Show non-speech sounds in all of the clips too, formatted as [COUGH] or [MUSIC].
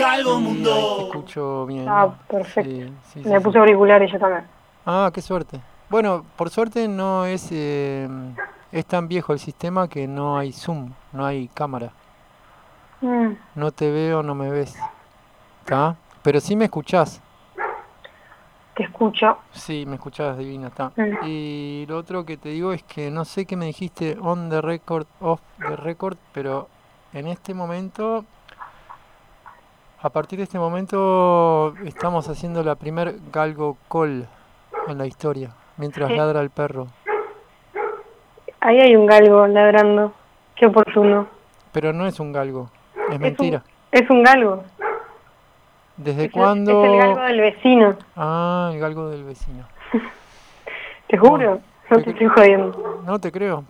Galgo Mundo. escucho bien. Ah, perfecto. Sí, sí, sí, Me sí. puse auriculares yo también. Ah, qué suerte. Bueno, por suerte no es, eh, es tan viejo el sistema que no hay zoom, no hay cámara. Mm, No te veo, no me ves. ¿Está? Pero sí me escuchás. te escucho. Sí, me escuchás divina, está. Mm. Y lo otro que te digo es que no sé qué me dijiste on the record, off the record, pero en este momento, a partir de este momento, estamos haciendo la primer galgo call en la historia, mientras Sí. ladra el perro. Ahí hay un galgo ladrando. Qué oportuno. Pero no es un galgo, es mentira. Es un galgo. ¿Desde Es el- cuándo? Es el galgo del vecino. Ah, el galgo del vecino. [LAUGHS] Te juro. No te estoy jodiendo. No te creo.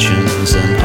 Misfortunes and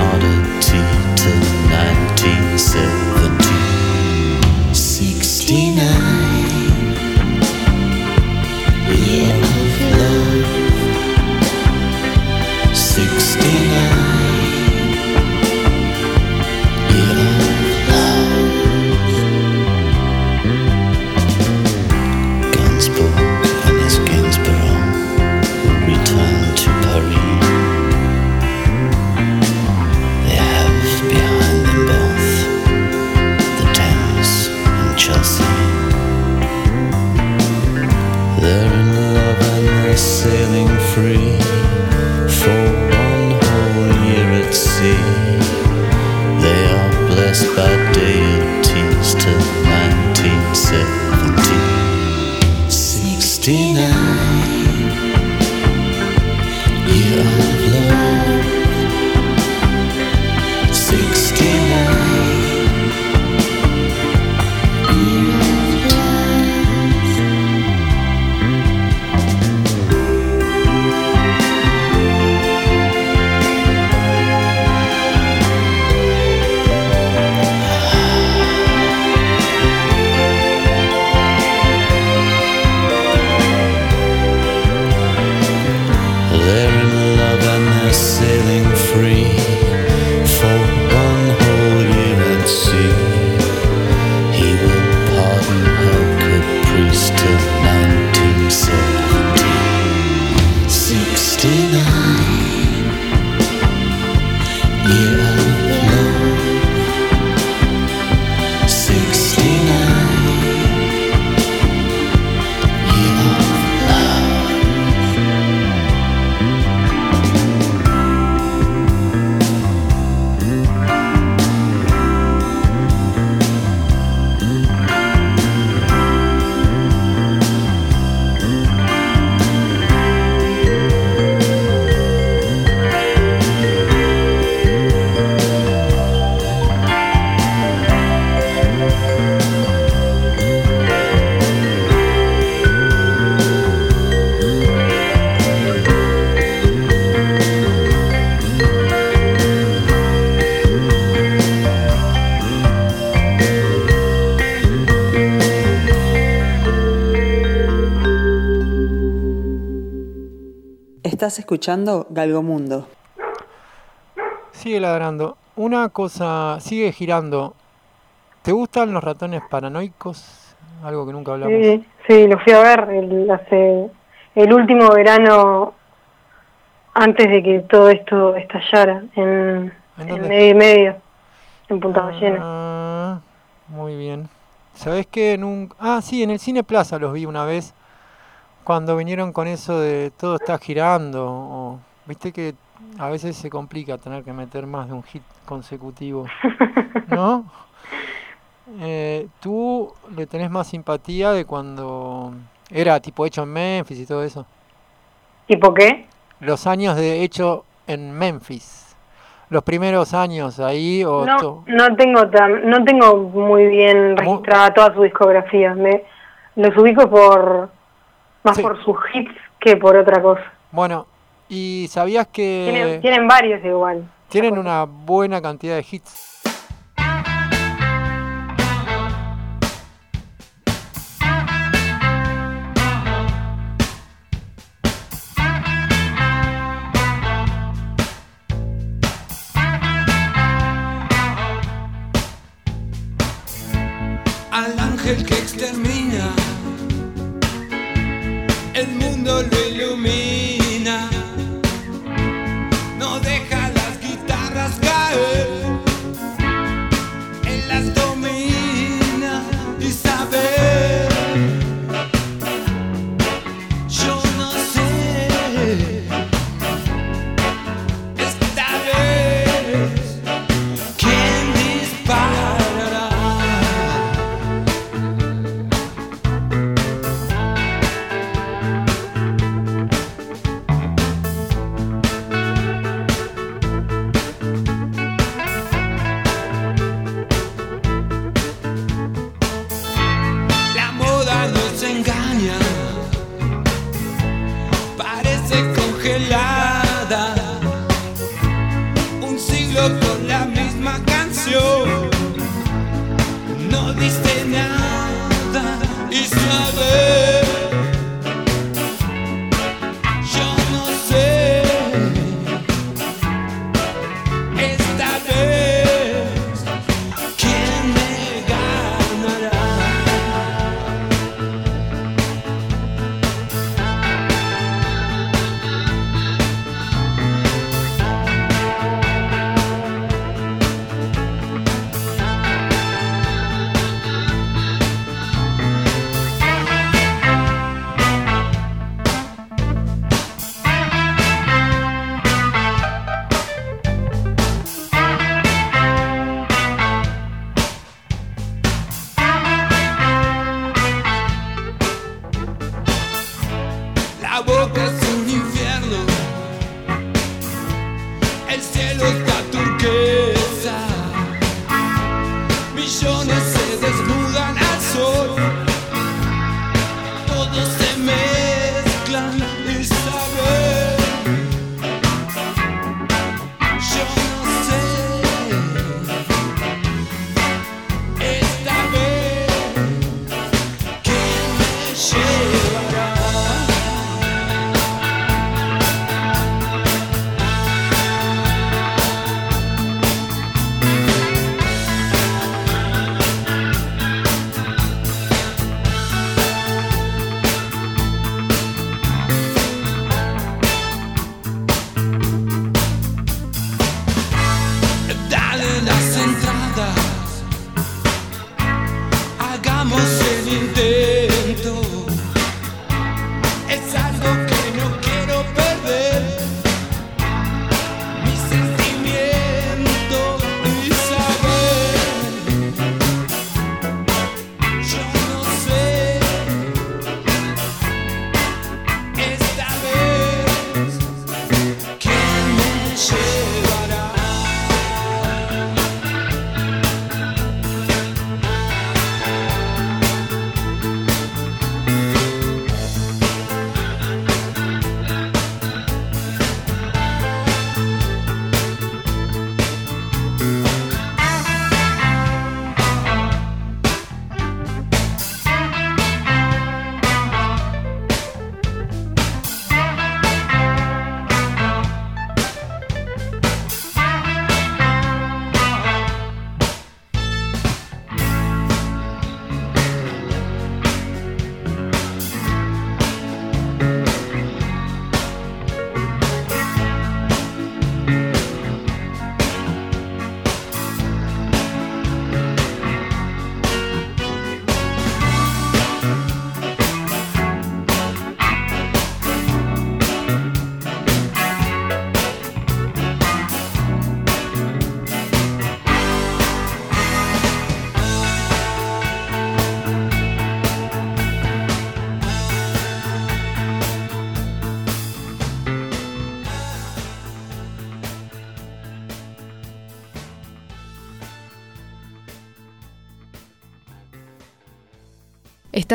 Estás escuchando Galgomundo. Sigue ladrando. Una cosa, sigue girando. ¿Te gustan los ratones paranoicos? Algo que nunca hablamos. Sí, sí, lo fui a ver el, hace el último verano antes de que todo esto estallara en, ¿En medio y medio, en Punta Ballena. Ah, muy bien. ¿Sabés qué? En un... Ah, sí, en el Cine Plaza los vi una vez. Cuando vinieron con eso de todo está girando. o- Viste que a veces se complica tener que meter más de un hit consecutivo. [LAUGHS] ¿No? Eh, tú le tenés más simpatía de cuando Era tipo hecho en Memphis y todo eso. ¿Tipo qué? Los años de hecho en Memphis. Los primeros años ahí o No, no tengo tan, no tengo muy bien registrada toda su discografía. Me los ubico por más Sí. por sus hits que por otra cosa. Bueno, y sabías que Tienen, tienen varios igual. tienen una buena cantidad de hits. al ángel que extermina,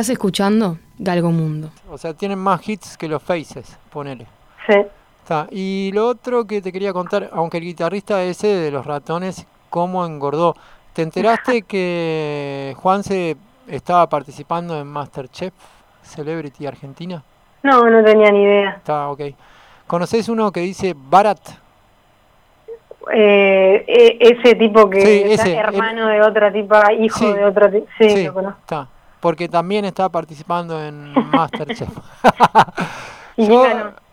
Estás escuchando Galgo Mundo. O sea, tienen más hits que los Faces, ponele. Sí. Está. Y lo otro que te quería contar, aunque el guitarrista ese de los ratones, cómo engordó. ¿Te enteraste [LAUGHS] que Juanse estaba participando en Masterchef Celebrity Argentina? No, no tenía ni idea. Está, ok. ¿Conocés uno que dice Barat? Eh, e- ese tipo que Sí, es hermano de otra tipa, hijo Sí, de otra tipa. Sí, lo conozco. está. Porque también estaba participando en [LAUGHS] Masterchef. ¿Y Yo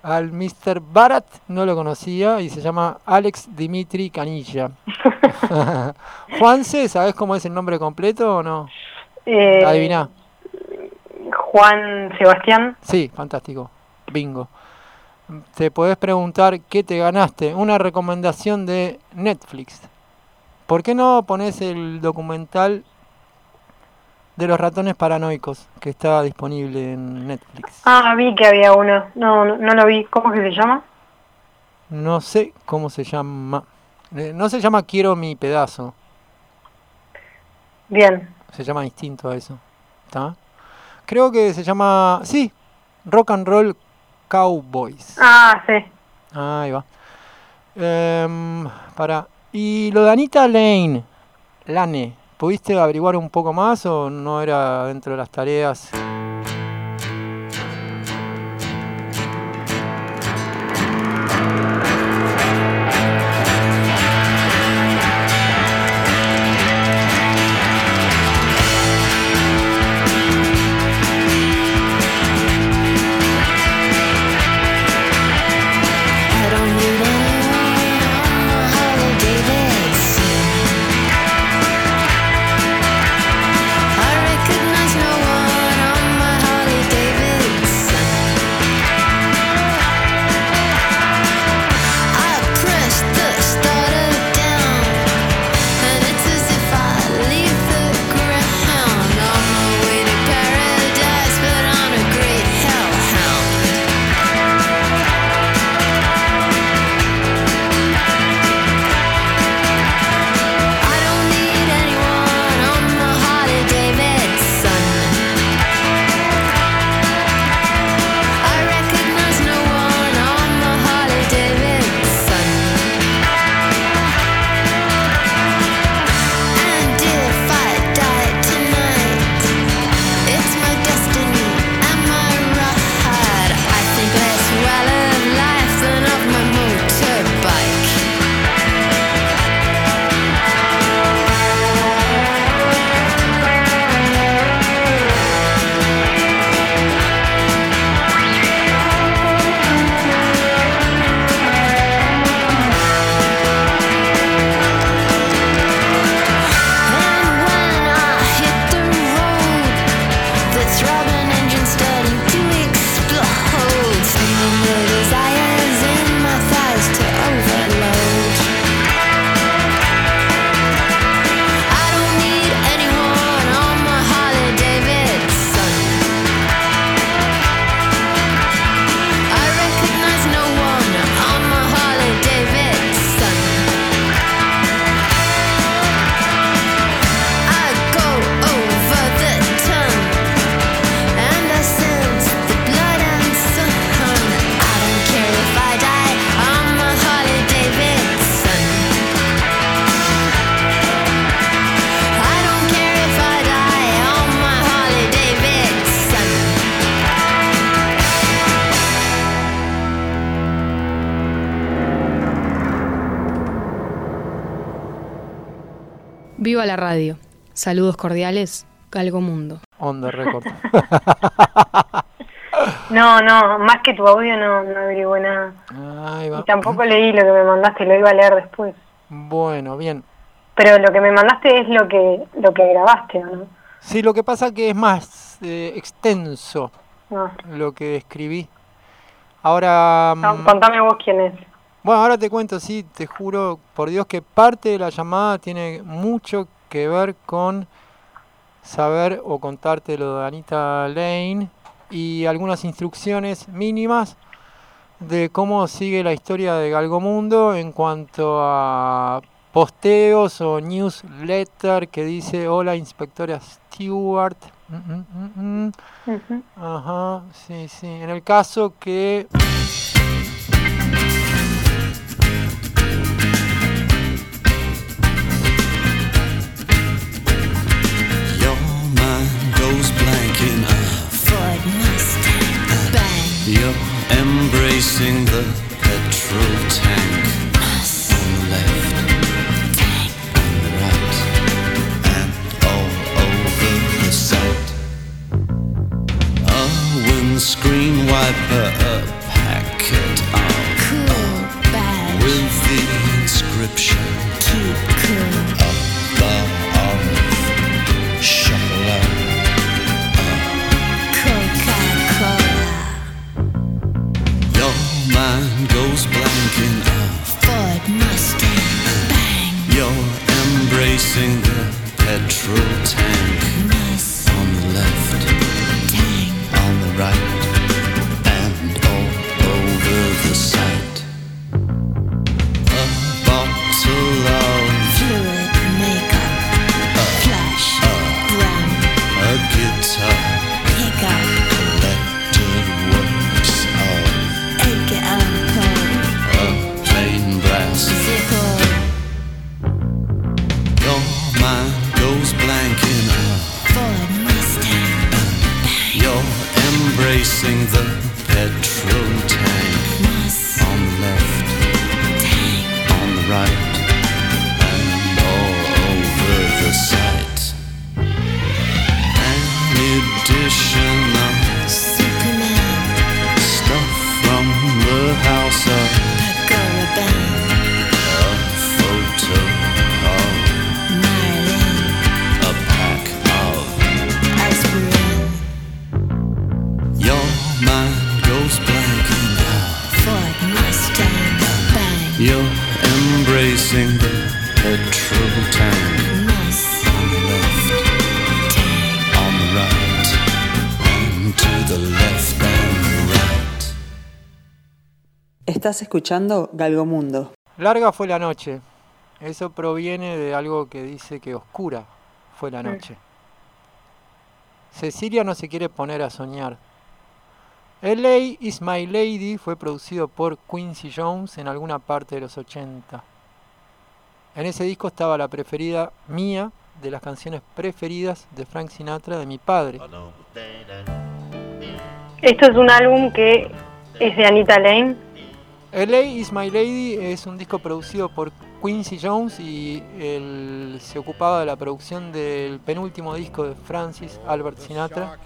al Mr. Barat no lo conocía y se llama Alex Dimitri Canilla. [LAUGHS] Juanse, ¿sabes cómo es el nombre completo o no? Eh, Adivina. Juan Sebastián. Sí, fantástico. Bingo. Te podés preguntar qué te ganaste. Una recomendación de Netflix. ¿Por qué no pones el documental de los ratones paranoicos que está disponible en Netflix? Ah, vi que había uno. No, no, no lo vi. ¿Cómo que se llama? No sé cómo se llama. Eh, No se llama Quiero mi pedazo. Bien. Se llama distinto a eso. ¿Está? Creo que se llama. Sí, Rock and Roll Cowboys. Ah, sí. Ahí va. Em, para. Y lo de Anita Lane. Lane. ¿Pudiste averiguar un poco más o no era dentro de las tareas? Viva la radio. Saludos cordiales, Galgo Mundo. On the record. [LAUGHS] No, no, más que tu audio no, no averigué nada. Ahí va. Y tampoco leí lo que me mandaste, lo iba a leer después. Bueno, bien. Pero lo que me mandaste es lo que lo que grabaste, ¿o no? Sí, lo que pasa que es más eh, extenso No. lo que escribí. Ahora, No, mm, Contame vos quién es. Bueno, ahora te cuento, sí, te juro, por Dios, que parte de la llamada tiene mucho que ver con saber o contarte lo de Anita Lane y algunas instrucciones mínimas de cómo sigue la historia de Galgomundo en cuanto a posteos o newsletter que dice hola inspectora Stewart. Mm, mm, mm, mm. Ajá, sí, sí. En el caso que You're embracing the petrol tank on the left, tank. on the right, and all over the sight. A windscreen wiper, a Estás escuchando Galgomundo. larga fue la noche. Eso proviene de algo que dice que oscura fue la noche. Cecilia no se quiere poner a soñar. LA is My Lady fue producido por Quincy Jones en alguna parte de los 80. En ese disco estaba la preferida mía de las canciones preferidas de Frank Sinatra de mi padre. Esto es un álbum que es de Anita Lane. LA is My Lady es un disco producido por Quincy Jones y él se ocupaba de la producción del penúltimo disco de Francis Albert Sinatra.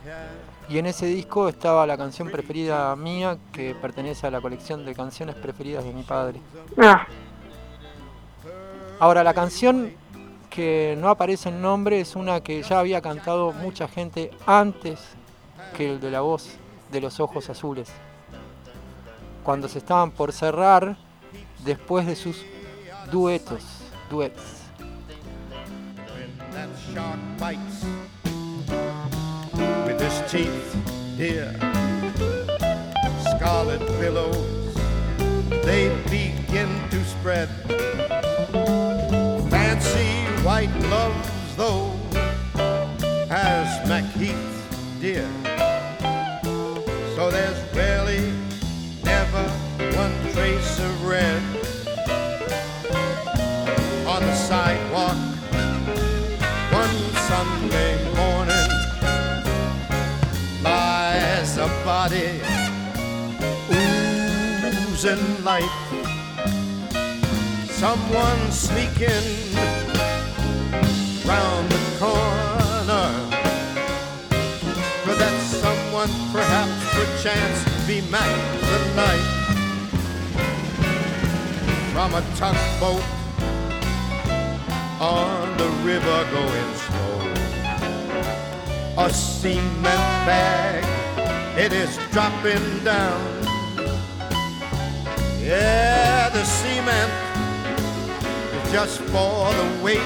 Y en ese disco estaba la canción preferida mía que pertenece a la colección de canciones preferidas de mi padre. Ah, Ahora, la canción que no aparece en nombre es una que ya había cantado mucha gente antes que el de la voz de los ojos azules. Cuando se estaban por cerrar después de sus duetos, duets. Scarlet billows, they begin to spread. Fancy white gloves, though, has Macheath, dear. So there's really never one trace of red on the sidewalk one Sunday morning lies a body oozing life. Someone sneaking round perchance be Mac the Knight from a tugboat on the river going slow. A cement bag, it is dropping down. Yeah, the cement is just for the weight,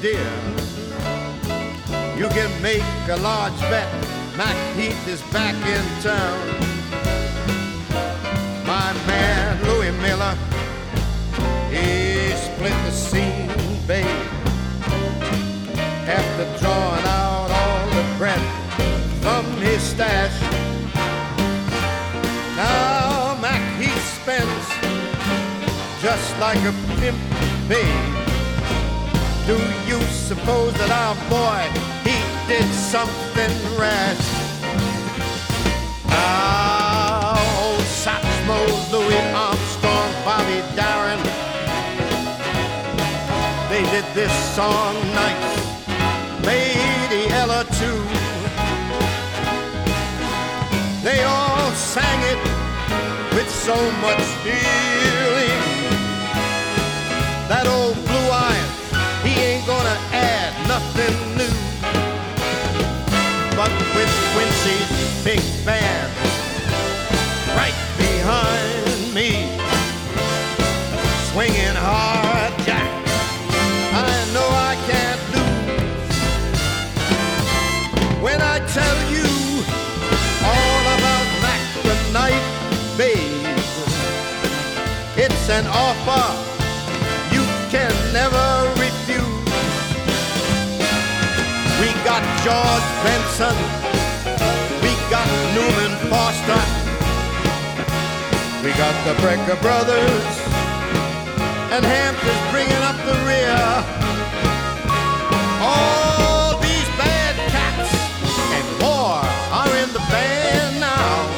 dear. You can make a large bet. Mac Heath is back in town. My man Louis Miller, he split the scene, babe. After drawing out all the breath from his stash. Now Mac Heath spends just like a pimp, babe. Do you suppose that our boy did something rash? Ah, old Satchmo, Louis Armstrong, Bobby Darin. They did this song nice. Lady Ella too. They all sang it with so much feeling. That old blue iron, he ain't gonna add nothing Quincy's big band right behind me, swinging hard jack, I know I can't lose. When I tell you all about Mac the Night, babe, it's an offer you can never refuse. We got George Benson, we got the Brecker Brothers, and Hampton's bringing up the rear. All these bad cats and more are in the band now.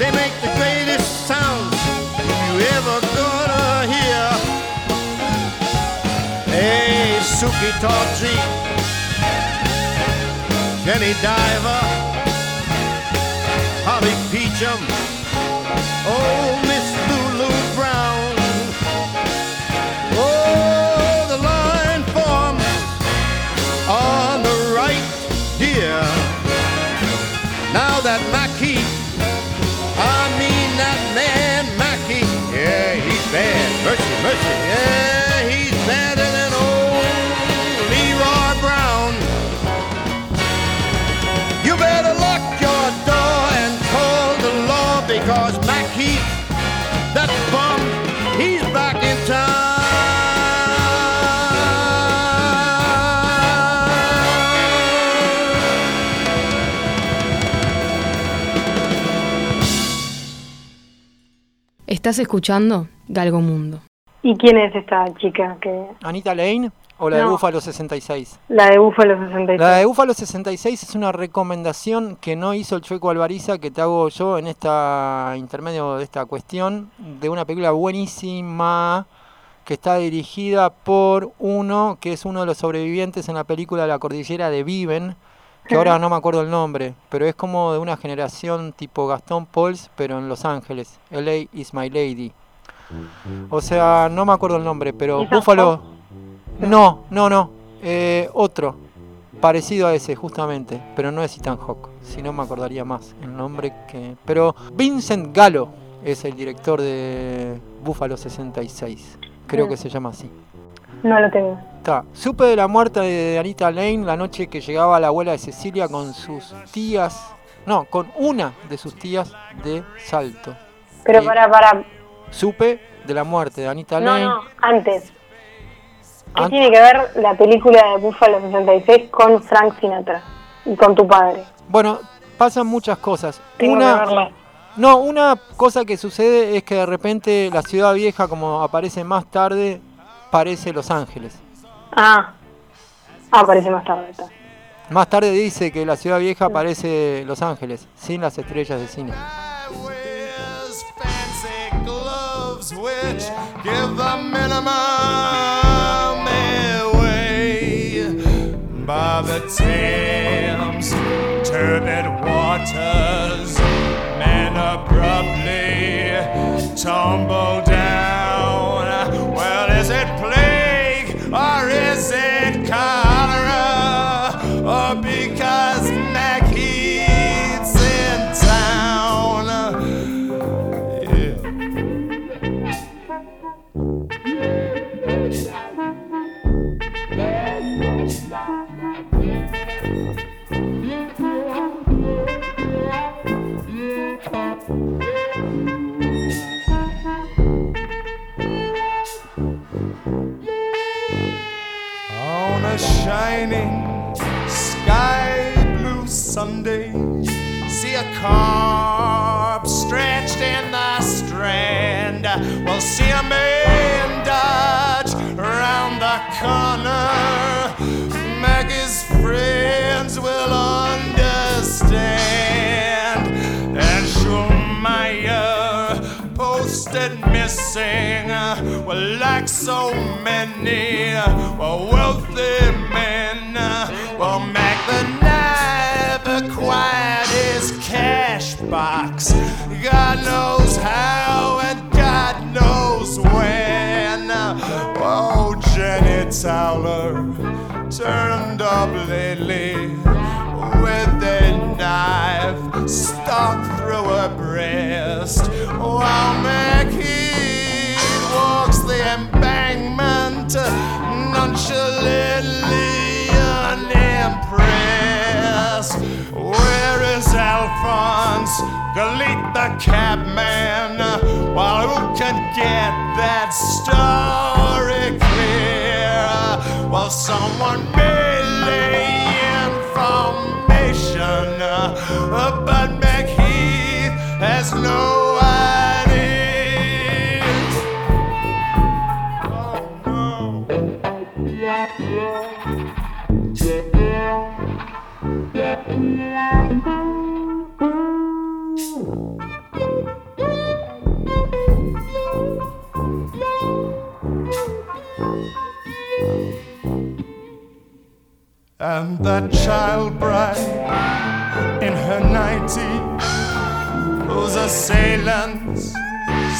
They make the greatest sounds you ever gonna hear. Hey, Suki Tawdry, Jenny Diver, Holly Peachum, oh Estás escuchando Galgo Mundo. ¿Y quién es esta chica que ¿Anita Lane o la de No. Búfalo 66? la de Búfalo 66? La de Búfalo 66 es una recomendación que no hizo el Chueco Alvariza, que te hago yo en esta intermedio de esta cuestión, de una película buenísima que está dirigida por uno que es uno de los sobrevivientes en la película La Cordillera de Viven, que ahora [LAUGHS] no me acuerdo el nombre, pero es como de una generación tipo Gastón Pauls, pero en Los Ángeles. LA is my lady. O sea, no me acuerdo el nombre, pero ¿Ethan Búfalo... No, no, no. eh, otro. Parecido a ese, justamente. Pero no es Ethan Hawke. Si no me acordaría más el nombre que... Pero Vincent Gallo es el director de Búfalo 66. Creo que se llama así. No lo tengo. Está. Supe de la muerte de Anita Lane la noche que llegaba la abuela de Cecilia con sus tías. No, con una de sus tías de Salto. Pero para, para. Supe de la muerte de Anita No, Lane. no, antes. ¿Qué tiene que ver la película de Búfalo 66 con Frank Sinatra? Y con tu padre. Bueno, pasan muchas cosas. Tengo que Una, verla. no, una cosa que sucede es que de repente la ciudad vieja, como aparece más tarde, parece Los Ángeles. Ah. Ah, aparece más tarde. está. Más tarde dice que la ciudad vieja parece Los Ángeles, sin las estrellas de cine. wears fancy gloves which give the minimum away by the Thames turbid waters men abruptly tumble shining sky blue Sunday, see a corpse stretched in the strand. Well, see a man dodge around the corner. Like so many well, wealthy men, well, Mac the knife acquired his cash box. God knows how and God knows when. Oh, Jenny Towler turned up lately with a knife stuck through her breast. While McHeath embankment nonchalantly unimpressed. Where is Alphonse? Galit the cabman. While who can get that story clear? While someone may lay information, And that child bride in her nightie, whose assailants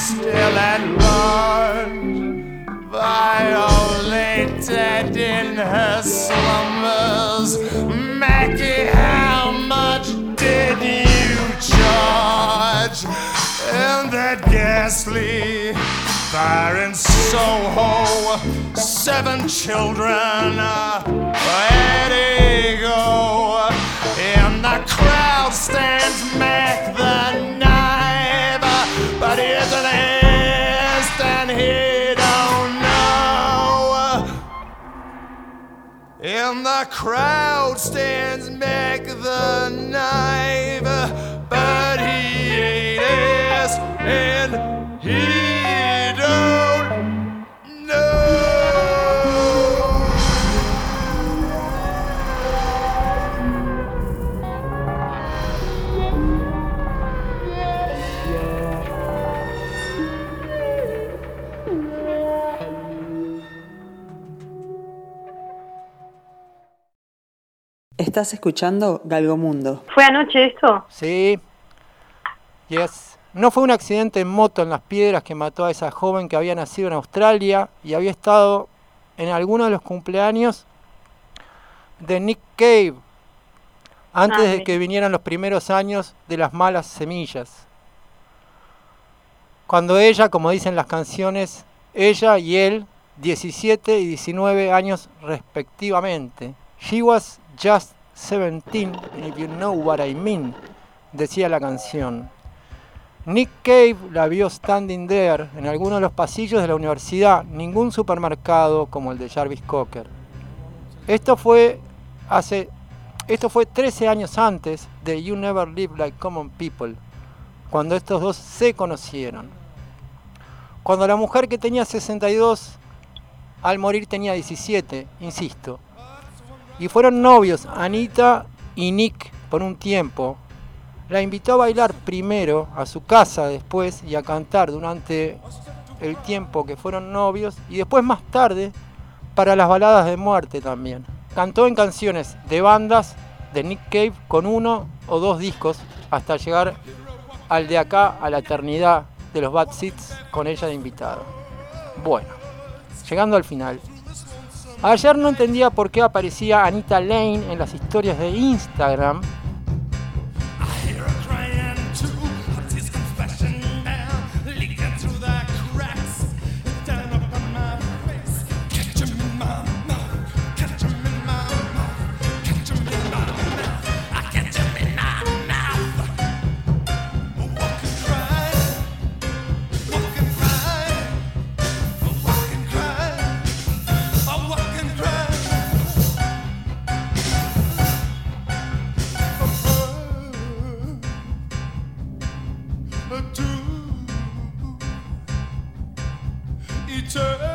still at large, violated in her slumbers. Mackie, how much did you charge? And that ghastly fire in Soho, seven children, uh, where'd go? In the crowd stands Mac the knife, but he isn't and he don't know. In the crowd stands Mac the knife, Estás escuchando Galgomundo. ¿Fue anoche esto? Sí. Yes. No fue un accidente en moto en las piedras que mató a esa joven que había nacido en Australia y había estado en alguno de los cumpleaños de Nick Cave, antes Ah, de mira. que vinieran los primeros años de las malas semillas. Cuando ella, como dicen las canciones, ella y él, 17 y 19 años respectivamente. She was just 17, if you know what I mean, decía la canción. Nick Cave la vio standing there en alguno de los pasillos de la universidad, ningún supermercado como el de Jarvis Cocker. Esto fue hace esto fue 13 años antes de You Never Live Like Common People, cuando estos dos se conocieron. Cuando la mujer que tenía 62 al morir tenía 17, insisto. Y fueron novios Anita y Nick por un tiempo. La invitó a bailar primero a su casa después y a cantar durante el tiempo que fueron novios y después más tarde para las baladas de muerte también. Cantó en canciones de bandas de Nick Cave con uno o dos discos hasta llegar al de acá a la eternidad de los Bad Seeds con ella de invitada. Bueno, llegando al final. Ayer no entendía por qué aparecía Anita Lane en las historias de Instagram return.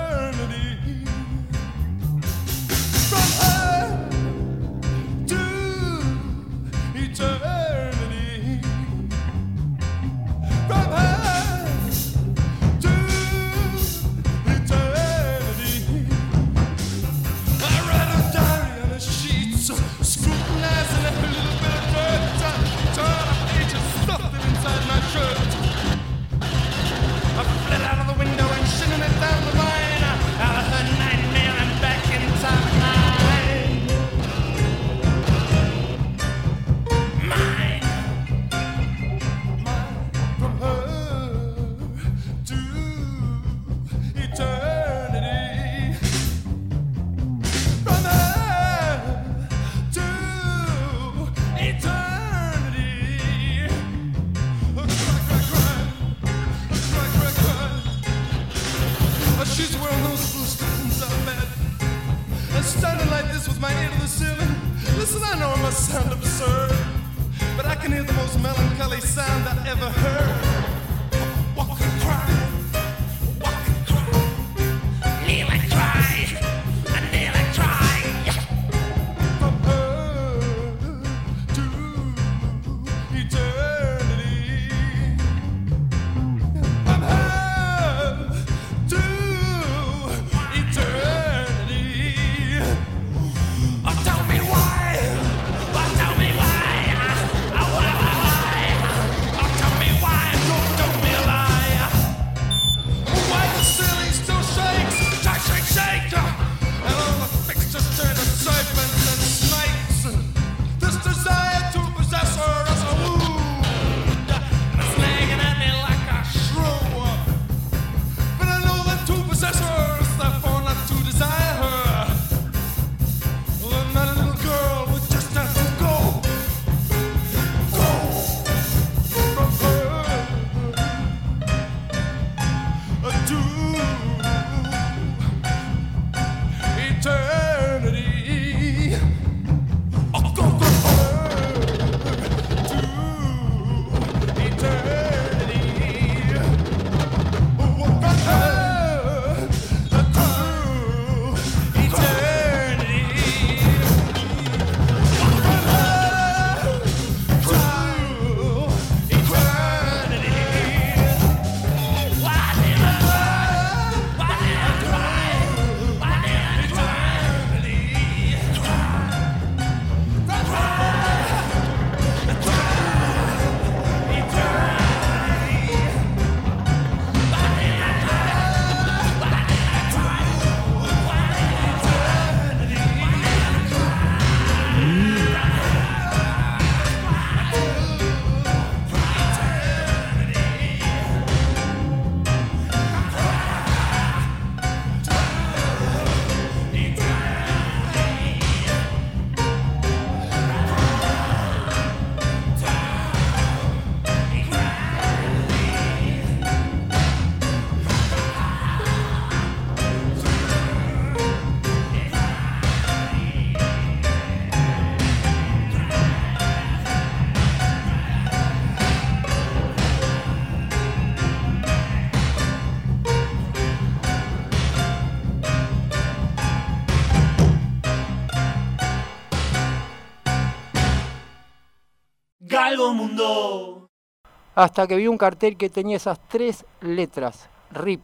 hasta que vi un cartel que tenía esas tres letras, RIP.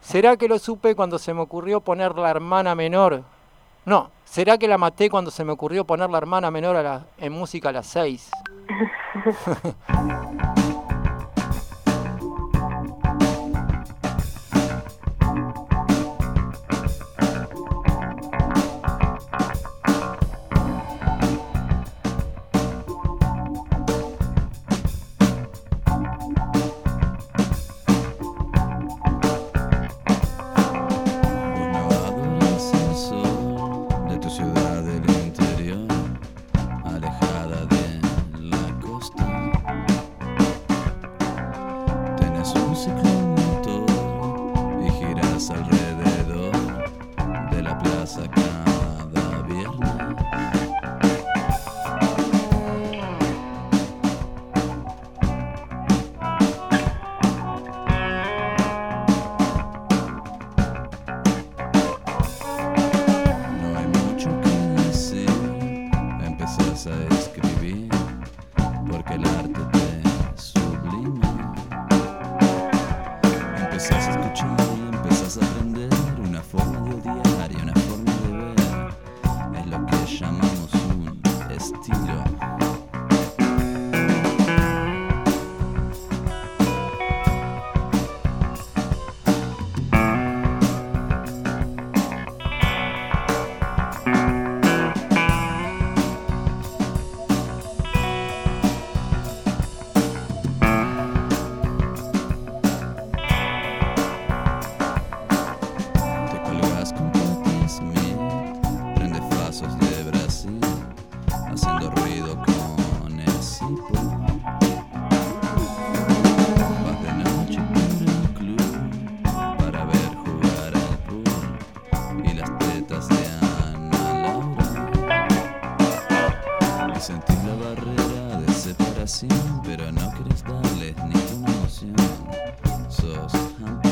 ¿Será que lo supe cuando se me ocurrió poner la hermana menor? No, ¿será que la maté cuando se me ocurrió poner la hermana menor a la, en música a las seis? [LAUGHS] I'm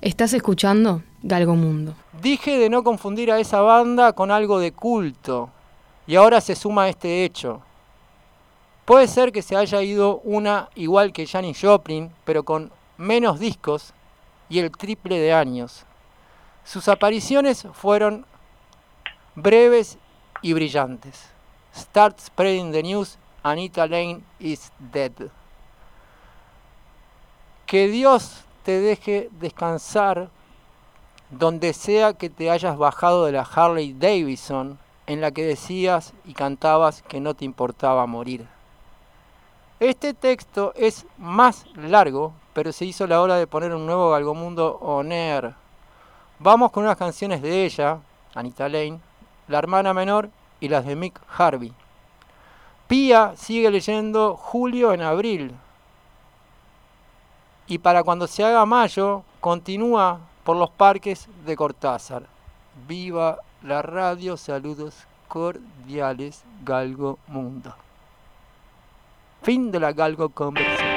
Estás escuchando Galgo Mundo. Dije de no confundir a esa banda con algo de culto. Y ahora se suma este hecho. Puede ser que se haya ido una igual que Janis Joplin, pero con menos discos y el triple de años. Sus apariciones fueron breves y brillantes. Start spreading the news, Anita Lane is dead. Que Dios te deje descansar donde sea que te hayas bajado de la Harley Davidson en la que decías y cantabas que no te importaba morir. Este texto es más largo, pero se hizo la hora de poner un nuevo Galgomundo on air. Vamos con unas canciones de ella, Anita Lane, la hermana menor y las de Mick Harvey. Pía sigue leyendo Julio en abril. Y para cuando se haga mayo, continúa por los parques de Cortázar. Viva la radio, saludos cordiales, Galgo Mundo. Fin de la Galgo Conversación.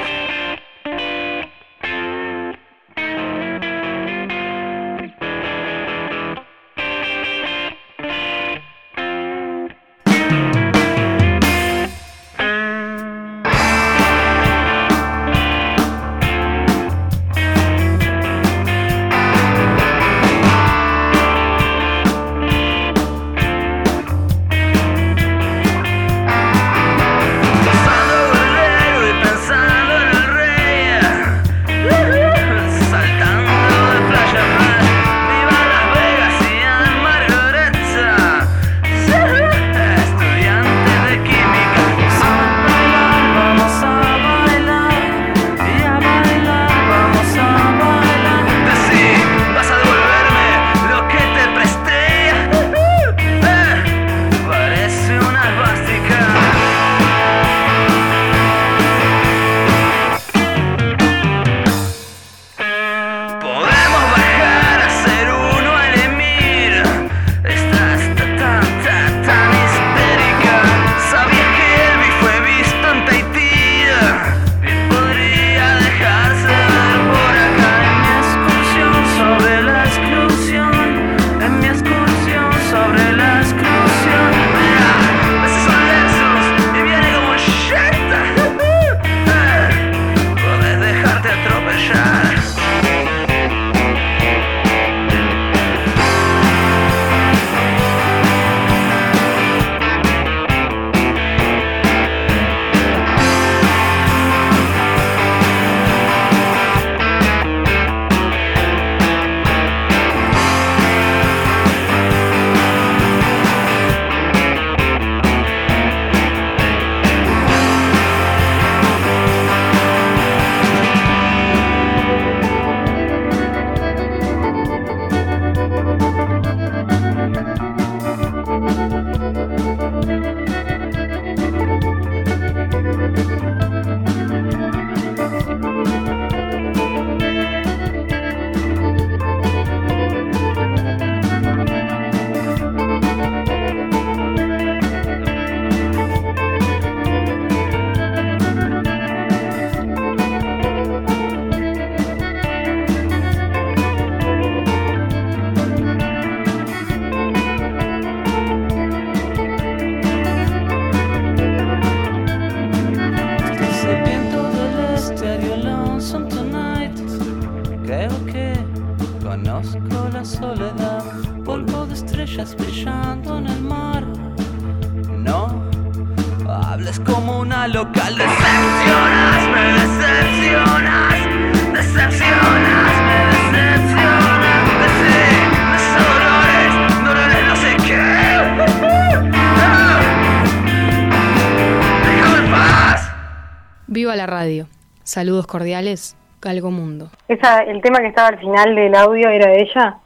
Saludos cordiales, Galgo Mundo. Esa, el tema que estaba al final del audio era de ella.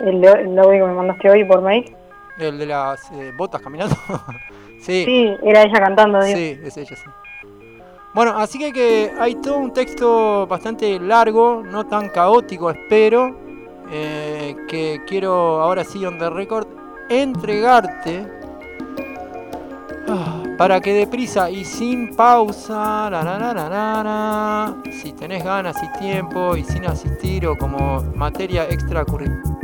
El, audio que me mandaste hoy por mail. El de las eh, botas caminando. [LAUGHS] sí, Sí, era ella cantando. digo. sí, es ella, sí. Bueno, así que, que hay todo un texto bastante largo, no tan caótico, espero, eh, que quiero ahora sí, on the record, entregarte ah, para que deprisa y sin pausa, la, la, si tenés ganas y tiempo y sin asistir o como materia extracurricular